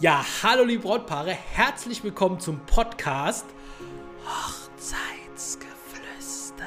Ja, hallo liebe Brautpaare, herzlich willkommen zum Podcast Hochzeitsgeflüster.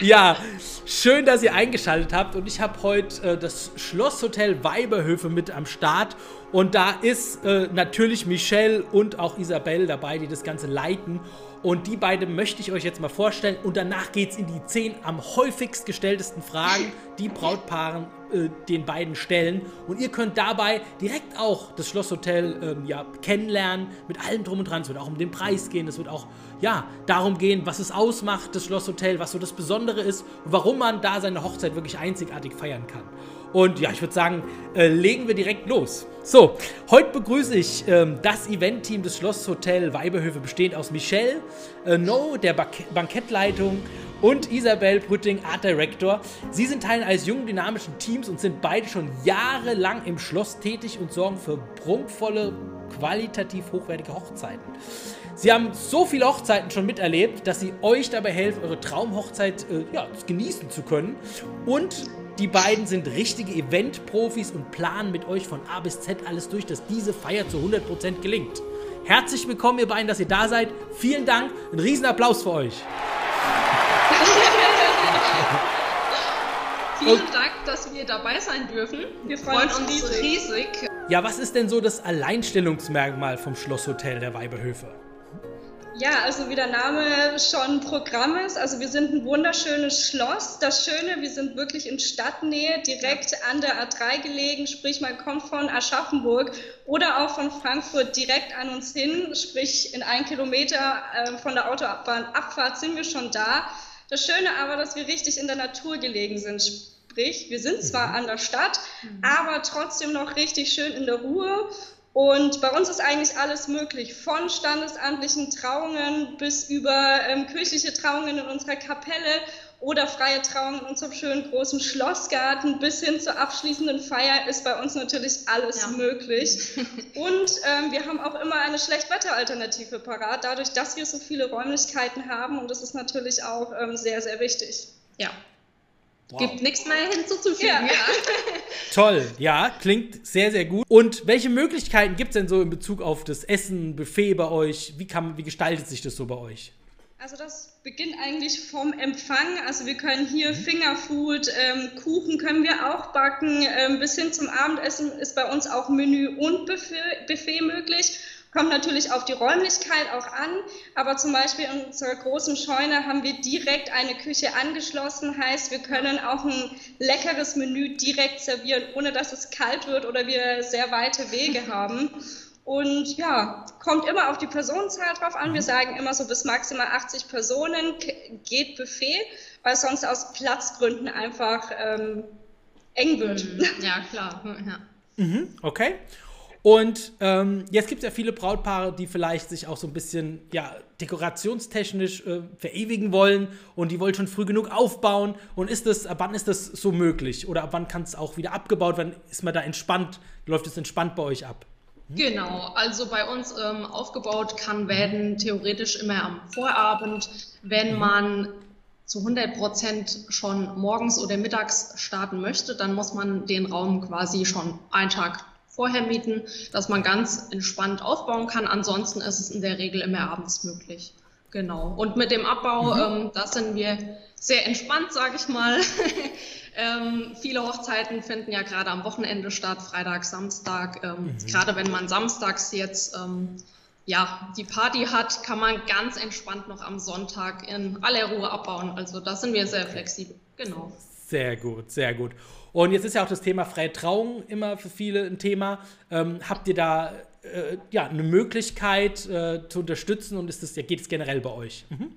ja, schön, dass ihr eingeschaltet habt und ich habe heute äh, das Schlosshotel Weiberhöfe mit am Start und da ist äh, natürlich Michelle und auch Isabelle dabei, die das Ganze leiten und die beiden möchte ich euch jetzt mal vorstellen und danach geht es in die zehn am häufigst gestelltesten Fragen, die Brautpaaren äh, den beiden stellen. Und ihr könnt dabei direkt auch das Schlosshotel ähm, ja, kennenlernen, mit allem drum und dran. Es wird auch um den Preis gehen, es wird auch ja, darum gehen, was es ausmacht, das Schlosshotel, was so das Besondere ist und warum man da seine Hochzeit wirklich einzigartig feiern kann. Und ja, ich würde sagen, äh, legen wir direkt los. So, heute begrüße ich ähm, das Eventteam des Schlosshotel Weiberhöfe, bestehend aus Michelle, äh, No, der Bank Bankettleitung und Isabel Brütting, Art Director. Sie sind Teil eines jungen, dynamischen Teams und sind beide schon jahrelang im Schloss tätig und sorgen für prunkvolle, qualitativ hochwertige Hochzeiten. Sie haben so viele Hochzeiten schon miterlebt, dass sie euch dabei helfen, eure Traumhochzeit äh, ja, genießen zu können und die beiden sind richtige Event-Profis und planen mit euch von A bis Z alles durch, dass diese Feier zu 100% gelingt. Herzlich willkommen, ihr beiden, dass ihr da seid. Vielen Dank. Ein Riesenapplaus für euch. Vielen Dank, dass wir dabei sein dürfen. Wir freuen, uns riesig. riesig. Ja, was ist denn so das Alleinstellungsmerkmal vom Schlosshotel der Weiberhöfe? Ja, also wie der Name schon Programm ist, also wir sind ein wunderschönes Schloss. Das Schöne, wir sind wirklich in Stadtnähe, direkt an der A3 gelegen, sprich man kommt von Aschaffenburg oder auch von Frankfurt direkt an uns hin, sprich in ein Kilometer äh, von der Autobahnabfahrt sind wir schon da. Das Schöne aber, dass wir richtig in der Natur gelegen sind. Sprich, wir sind zwar mhm. an der Stadt, mhm. aber trotzdem noch richtig schön in der Ruhe und bei uns ist eigentlich alles möglich, von standesamtlichen Trauungen bis über ähm, kirchliche Trauungen in unserer Kapelle oder freie Trauungen in unserem schönen großen Schlossgarten bis hin zur abschließenden Feier ist bei uns natürlich alles ja. möglich. Und ähm, wir haben auch immer eine Schlechtwetteralternative parat, dadurch, dass wir so viele Räumlichkeiten haben. Und das ist natürlich auch ähm, sehr, sehr wichtig. Ja, Wow. Gibt nichts mehr hinzuzufügen. Ja. ja. Toll, ja, klingt sehr, sehr gut. Und welche Möglichkeiten gibt es denn so in Bezug auf das Essen, Buffet bei euch? Wie, kann, wie gestaltet sich das so bei euch? Also das beginnt eigentlich vom Empfang. Also wir können hier mhm. Fingerfood, ähm, Kuchen können wir auch backen. Ähm, bis hin zum Abendessen ist bei uns auch Menü und Buffet, Buffet möglich. Kommt natürlich auf die Räumlichkeit auch an, aber zum Beispiel in unserer großen Scheune haben wir direkt eine Küche angeschlossen, heißt wir können auch ein leckeres Menü direkt servieren, ohne dass es kalt wird oder wir sehr weite Wege haben. Und ja, kommt immer auf die Personenzahl drauf an. Wir mhm. sagen immer so bis maximal 80 Personen geht Buffet, weil sonst aus Platzgründen einfach ähm, eng wird. Mhm. Ja, klar. Ja. Mhm, okay. Und ähm, jetzt gibt es ja viele Brautpaare, die vielleicht sich auch so ein bisschen ja, dekorationstechnisch äh, verewigen wollen und die wollen schon früh genug aufbauen. Und ist das, ab wann ist das so möglich? Oder ab wann kann es auch wieder abgebaut werden? Ist man da entspannt? Läuft es entspannt bei euch ab? Hm? Genau, also bei uns ähm, aufgebaut kann werden theoretisch immer am Vorabend, wenn mhm. man zu 100 Prozent schon morgens oder mittags starten möchte, dann muss man den Raum quasi schon einen Tag vorher mieten, dass man ganz entspannt aufbauen kann. Ansonsten ist es in der Regel immer abends möglich. Genau. Und mit dem Abbau, mhm. ähm, da sind wir sehr entspannt, sage ich mal. ähm, viele Hochzeiten finden ja gerade am Wochenende statt, Freitag, Samstag. Ähm, mhm. Gerade wenn man samstags jetzt ähm, ja, die Party hat, kann man ganz entspannt noch am Sonntag in aller Ruhe abbauen. Also da sind wir sehr flexibel. Genau. Sehr gut, sehr gut. Und jetzt ist ja auch das Thema freie Trauung immer für viele ein Thema. Ähm, habt ihr da äh, ja, eine Möglichkeit äh, zu unterstützen und ist das, ja, geht es generell bei euch? Mhm.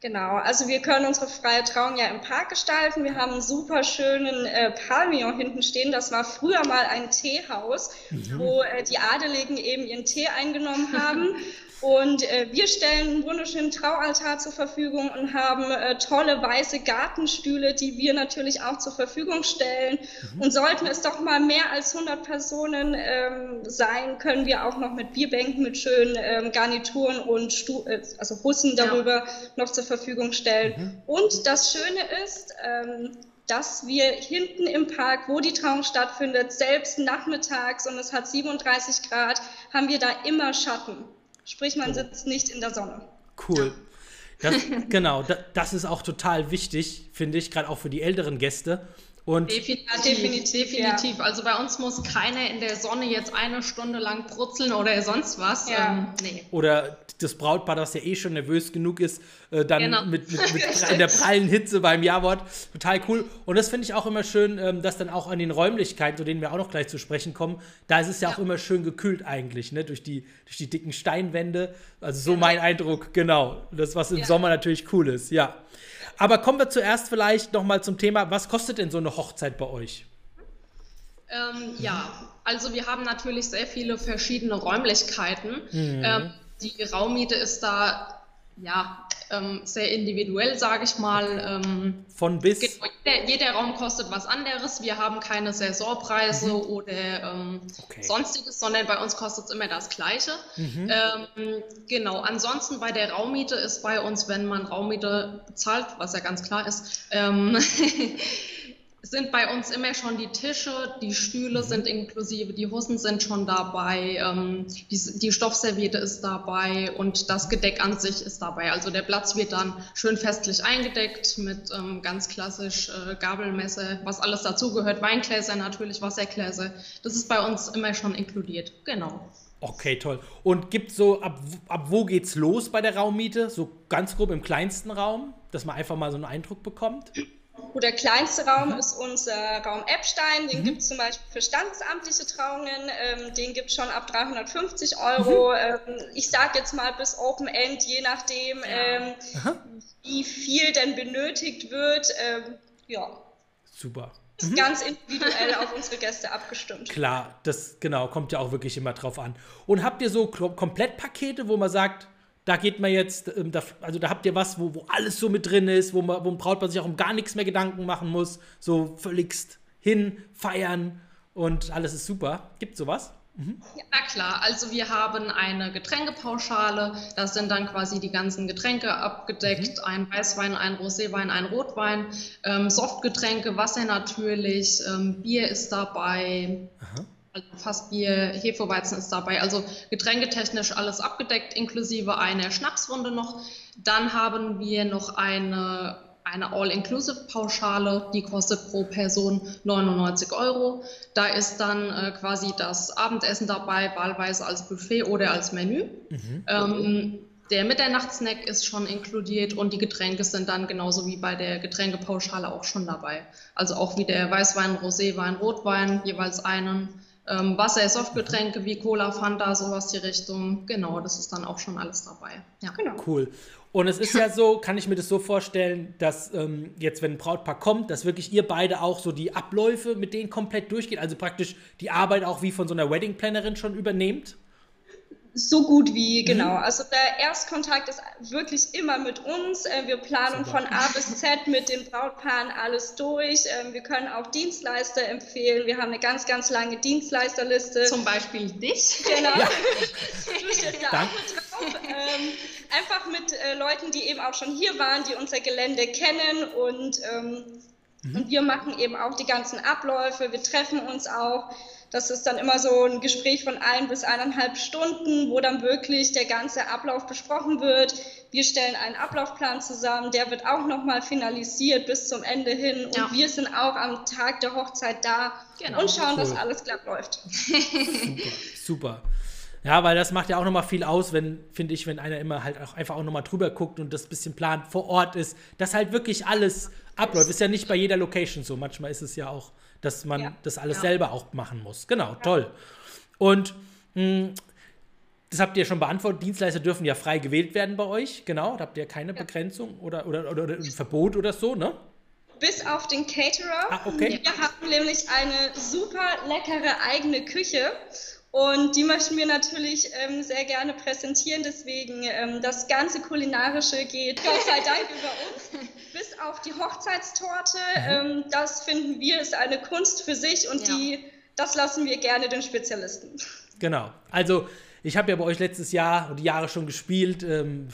Genau, also wir können unsere freie Trauung ja im Park gestalten. Wir haben einen super schönen äh, Pavillon hinten stehen. Das war früher mal ein Teehaus, mhm. wo äh, die Adeligen eben ihren Tee eingenommen haben. Und äh, wir stellen einen wunderschönen Traualtar zur Verfügung und haben äh, tolle weiße Gartenstühle, die wir natürlich auch zur Verfügung stellen. Mhm. Und sollten es doch mal mehr als 100 Personen ähm, sein, können wir auch noch mit Bierbänken, mit schönen ähm, Garnituren und Stu äh, also Hussen darüber ja. noch zur Verfügung stellen. Mhm. Und das Schöne ist, ähm, dass wir hinten im Park, wo die Trauung stattfindet, selbst nachmittags und es hat 37 Grad, haben wir da immer Schatten. Sprich, man sitzt nicht in der Sonne. Cool. Das, genau, das ist auch total wichtig, finde ich, gerade auch für die älteren Gäste. Und definitiv, definitiv. definitiv. Ja. Also bei uns muss keiner in der Sonne jetzt eine Stunde lang brutzeln oder sonst was. Ja. Ähm, nee. Oder das Brautpaar, das ja eh schon nervös genug ist, äh, dann genau. mit, mit, mit in der prallen Hitze beim Jawort. Total cool. Und das finde ich auch immer schön, ähm, dass dann auch an den Räumlichkeiten, zu denen wir auch noch gleich zu sprechen kommen, da ist es ja, ja. auch immer schön gekühlt eigentlich, ne? durch, die, durch die dicken Steinwände. Also so genau. mein Eindruck, genau. Das, was im Sommer natürlich cool ist, ja. Aber kommen wir zuerst vielleicht noch mal zum Thema, was kostet denn so eine Hochzeit bei euch? Ähm, ja, also wir haben natürlich sehr viele verschiedene Räumlichkeiten. Mhm. Ähm, die Raummiete ist da ja ähm, sehr individuell, sage ich mal. Ähm, Von bis? Genau, jeder, jeder, Raum kostet was anderes. Wir haben keine Saisonpreise mhm. oder ähm, okay. sonstiges, sondern bei uns kostet es immer das Gleiche. Mhm. Ähm, genau, ansonsten bei der Raummiete ist bei uns, wenn man Raummiete bezahlt, was ja ganz klar ist, ähm, sind bei uns immer schon die Tische, die Stühle sind inklusive, die Hosen sind schon dabei, ähm, die, die, Stoffserviette ist dabei und das Gedeck an sich ist dabei. Also der Platz wird dann schön festlich eingedeckt mit ähm, ganz klassisch äh, Gabelmesser, was alles dazugehört, Weingläser natürlich, Wassergläser. Das ist bei uns immer schon inkludiert. Genau. Okay, toll. Und gibt so, ab, ab wo geht's los bei der Raummiete? So ganz grob im kleinsten Raum, dass man einfach mal so einen Eindruck bekommt? Der kleinste Raum mhm. ist unser Raum Eppstein. Den mhm. gibt es zum Beispiel für standesamtliche Trauungen. Ähm, den gibt es schon ab 350 Euro. Mhm. Ähm, ich sage jetzt mal bis Open End, je nachdem, ähm, wie viel denn benötigt wird. Ähm, ja. Super. Ist mhm. ganz individuell auf unsere Gäste abgestimmt. Klar, das genau kommt ja auch wirklich immer drauf an. Und habt ihr so Komplettpakete, wo man sagt, da geht man jetzt, ähm, da, also da habt ihr was, wo, wo alles so mit drin ist, wo, man, wo ein Brautpaar sich auch um gar nichts mehr Gedanken machen muss. So völligst hin, feiern und alles ist super. Gibt sowas? Mhm. Ja, klar. Also wir haben eine Getränkepauschale. Da sind dann quasi die ganzen Getränke abgedeckt. Mhm. Ein Weißwein, ein Roséwein, ein Rotwein. Ähm, Softgetränke, Wasser natürlich. Ähm, Bier ist dabei. Aha. Fassbier, Hefeweizen ist dabei. Also getränketechnisch alles abgedeckt, inklusive einer Schnapsrunde noch. Dann haben wir noch eine, eine All-Inclusive-Pauschale, die kostet pro Person 99 Euro. Da ist dann äh, quasi das Abendessen dabei, wahlweise als Buffet oder als Menü. Mhm. Ähm, der Mitternachtssnack ist schon inkludiert und die Getränke sind dann genauso wie bei der Getränkepauschale auch schon dabei. Also auch wie der Weißwein, Roséwein, Rotwein, jeweils einen ähm, Wasser, Softgetränke wie Cola, Fanta, sowas die Richtung. Genau, das ist dann auch schon alles dabei. Ja. Genau. Cool. Und es ist ja so, kann ich mir das so vorstellen, dass ähm, jetzt, wenn ein Brautpaar kommt, dass wirklich ihr beide auch so die Abläufe mit denen komplett durchgeht, also praktisch die Arbeit auch wie von so einer Wedding-Plannerin schon übernehmt? So gut wie, mhm. genau. Mhm. Also der Erstkontakt ist wirklich immer mit uns. Äh, wir planen Super. von A bis Z mit den Brautpaaren alles durch. Ähm, wir können auch Dienstleister empfehlen. Wir haben eine ganz, ganz lange Dienstleisterliste. Zum Beispiel dich. Genau. Ja. Du stehst da auch mit drauf. Ähm, einfach mit äh, Leuten, die eben auch schon hier waren, die unser Gelände kennen und, ähm, mhm. und wir machen eben auch die ganzen Abläufe. Wir treffen uns auch. Das ist dann immer so ein Gespräch von ein bis eineinhalb Stunden, wo dann wirklich der ganze Ablauf besprochen wird. Wir stellen einen Ablaufplan zusammen, der wird auch nochmal finalisiert bis zum Ende hin. Und ja. wir sind auch am Tag der Hochzeit da genau. und schauen, cool. dass alles glatt läuft. Super, super. Ja, weil das macht ja auch nochmal viel aus, wenn, finde ich, wenn einer immer halt auch einfach auch nochmal drüber guckt und das bisschen plant vor Ort ist, dass halt wirklich alles abläuft. Ist ja nicht bei jeder Location so. Manchmal ist es ja auch dass man ja. das alles ja. selber auch machen muss. Genau, toll. Und mh, hm, das habt ihr schon beantwortet. Dienstleister dürfen ja frei gewählt werden bei euch. Genau, da habt ihr keine Begrenzung oder, oder, oder, oder ein Verbot oder so, ne? Bis auf den Caterer. Ah, okay. Wir haben nämlich eine super leckere eigene Küche und die möchten wir natürlich ähm, sehr gerne präsentieren. Deswegen ähm, das ganze Kulinarische geht Gott sei Dank über uns. Bis auf die Hochzeitstorte. Mhm. Ähm, das finden wir ist eine Kunst für sich und ja. die, das lassen wir gerne den Spezialisten. Genau. Also ich habe ja bei euch letztes Jahr und die Jahre schon gespielt. Ähm,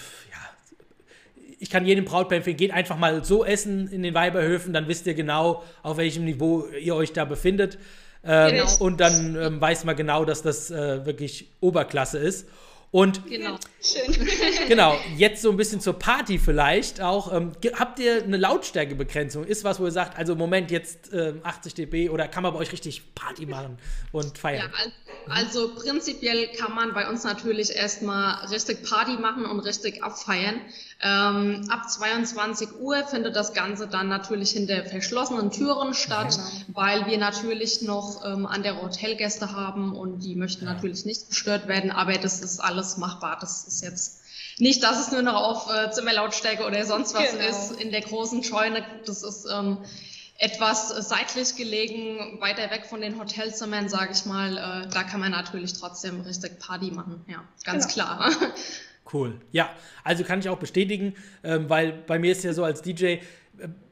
ich kann jedem Brautpaar empfehlen, geht einfach mal so essen in den Weiberhöfen, dann wisst ihr genau, auf welchem Niveau ihr euch da befindet. Ähm, genau. Und dann ähm, weiß man genau, dass das äh, wirklich Oberklasse ist. Und genau. Schön. genau, jetzt so ein bisschen zur Party vielleicht auch. Ähm, habt ihr eine Lautstärkebegrenzung? Ist was, wo ihr sagt, also Moment, jetzt äh, 80 dB oder kann man bei euch richtig Party machen und feiern? Ja, also prinzipiell kann man bei uns natürlich erstmal richtig Party machen und richtig abfeiern. Ähm, ab 22 Uhr findet das Ganze dann natürlich hinter verschlossenen Türen statt, genau. weil wir natürlich noch ähm, andere Hotelgäste haben und die möchten ja. natürlich nicht gestört werden, aber das ist alles machbar. Das ist jetzt nicht, dass es nur noch auf äh, Zimmerlautstärke oder sonst was genau. ist in der großen Scheune. Das ist ähm, etwas seitlich gelegen, weiter weg von den Hotelzimmern, sage ich mal. Äh, da kann man natürlich trotzdem richtig Party machen. Ja, ganz genau. klar. Cool. Ja, also kann ich auch bestätigen, ähm, weil bei mir ist ja so als DJ,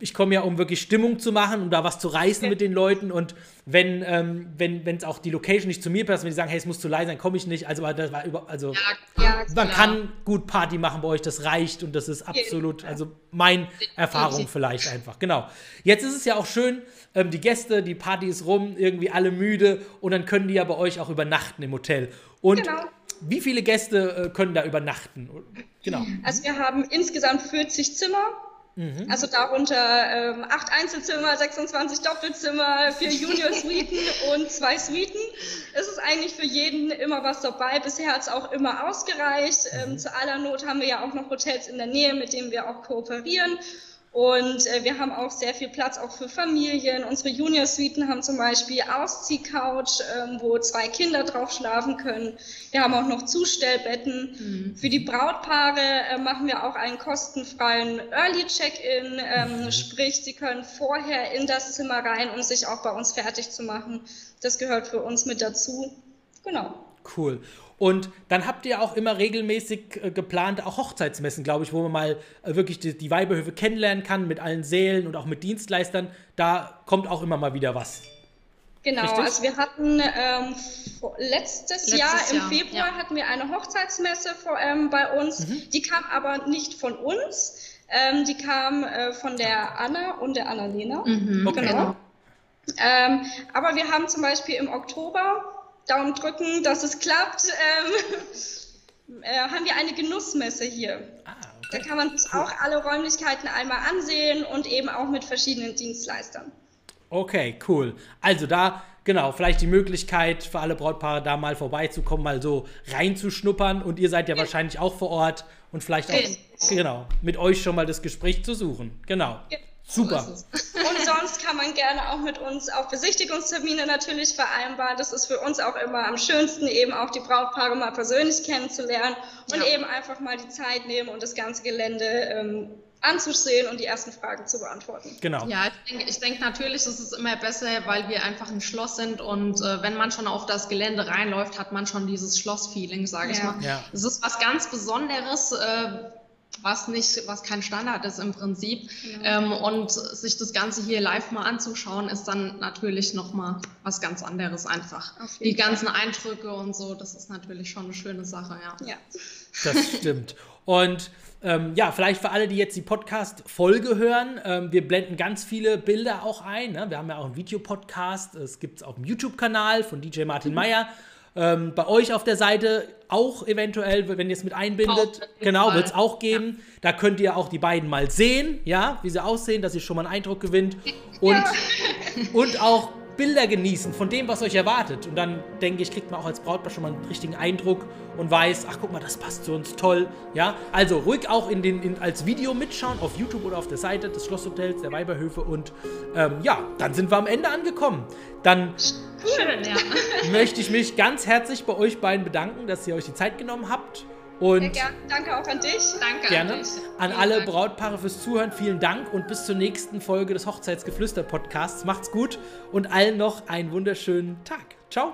ich komme ja, um wirklich Stimmung zu machen, um da was zu reißen mit den Leuten. Und wenn ähm, wenn es auch die Location nicht zu mir passt, wenn die sagen, hey, es muss zu leise sein, komme ich nicht. Also, das war über, also ja, ja, man kann gut Party machen bei euch, das reicht und das ist absolut, also meine Erfahrung vielleicht einfach. Genau. Jetzt ist es ja auch schön, ähm, die Gäste, die Party ist rum, irgendwie alle müde und dann können die ja bei euch auch übernachten im Hotel. Und genau wie viele Gäste äh, können da übernachten? Genau. Also wir haben insgesamt 40 Zimmer. Mhm. Also darunter ähm, acht Einzelzimmer, 26 Doppelzimmer, vier Junior-Suiten und zwei Suiten. Es ist eigentlich für jeden immer was dabei. Bisher hat es auch immer ausgereicht. Ähm, mhm. zu aller Not haben wir ja auch noch Hotels in der Nähe, mit denen wir auch kooperieren. Und äh, wir haben auch sehr viel Platz auch für Familien. Unsere Junior-Suiten haben zum Beispiel Ausziehcouch, ähm, wo zwei Kinder drauf schlafen können. Wir haben auch noch Zustellbetten. Mhm. Für die Brautpaare äh, machen wir auch einen kostenfreien Early Check-in, ähm, mhm. sprich, sie können vorher in das Zimmer rein, um sich auch bei uns fertig zu machen. Das gehört für uns mit dazu. Genau. Cool. Und dann habt ihr auch immer regelmäßig äh, geplant, auch Hochzeitsmessen, glaube ich, wo man mal äh, wirklich die, die Weibehöfe kennenlernen kann mit allen Sälen und auch mit Dienstleistern. Da kommt auch immer mal wieder was. Genau, Richtig? also wir hatten ähm, letztes, letztes, Jahr im Jahr, Februar ja. hatten wir eine Hochzeitsmesse vor, ähm, bei uns. Mhm. Die kam aber nicht von uns. Ähm, die kam äh, von der Anna und der Annalena. Mhm, okay. Genau. Ähm, aber wir haben zum Beispiel im Oktober Daumen drücken, dass es klappt, ähm, äh, haben wir eine Genussmesse hier. Ah, okay. Da kann man sich auch alle Räumlichkeiten einmal ansehen und eben auch mit verschiedenen Dienstleistern. Okay, cool. Also da, genau, vielleicht die Möglichkeit für alle Brautpaare da mal vorbeizukommen, mal so reinzuschnuppern und ihr seid ja, ja. wahrscheinlich auch vor Ort und vielleicht auch, genau, mit euch schon mal das Gespräch zu suchen. Genau. Ja. Super. Und sonst kann man gerne auch mit uns auf Besichtigungstermine natürlich vereinbaren. Das ist für uns auch immer am schönsten, eben auch die Brautpaare mal persönlich kennenzulernen und ja. eben einfach mal die Zeit nehmen und das ganze Gelände ähm, anzusehen und die ersten Fragen zu beantworten. Genau. Ja, ich denke, ich denke natürlich ist es immer besser, weil wir einfach ein Schloss sind und äh, wenn man schon auf das Gelände reinläuft, hat man schon dieses Schlossfeeling, sage ja. ich mal. Ja. Es ist was ganz Besonderes. Äh, was nicht, was kein Standard ist im Prinzip. Ja. Ähm, und sich das Ganze hier live mal anzuschauen, ist dann natürlich nochmal was ganz anderes einfach. Die ganzen Fall. Eindrücke und so, das ist natürlich schon eine schöne Sache, ja. ja. Das stimmt. Und ähm, ja, vielleicht für alle, die jetzt die Podcast-Folge hören, ähm, wir blenden ganz viele Bilder auch ein. Ne? Wir haben ja auch einen Videopodcast, es gibt es auf dem YouTube-Kanal von DJ Martin mhm. Meyer. Ähm, bei euch auf der Seite auch eventuell, wenn ihr es mit einbindet, auch, genau, wird es auch geben. Ja. Da könnt ihr auch die beiden mal sehen, ja, wie sie aussehen, dass ihr schon mal einen Eindruck gewinnt. Und, ja. und auch Bilder genießen von dem, was euch erwartet. Und dann denke ich, kriegt man auch als Brautpaar schon mal einen richtigen Eindruck und weiß, ach guck mal, das passt zu uns toll. Ja, also ruhig auch in den, in, als Video mitschauen auf YouTube oder auf der Seite des Schlosshotels, der Weiberhöfe. Und ähm, ja, dann sind wir am Ende angekommen. Dann Schön, ja. möchte ich mich ganz herzlich bei euch beiden bedanken, dass ihr euch die Zeit genommen habt. Und Sehr gerne. Danke auch an dich. Danke gerne. an dich. An alle Dank. Brautpaare fürs Zuhören. Vielen Dank und bis zur nächsten Folge des Hochzeitsgeflüster-Podcasts. Macht's gut und allen noch einen wunderschönen Tag. Ciao.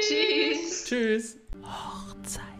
Tschüss. Tschüss. Hochzeit.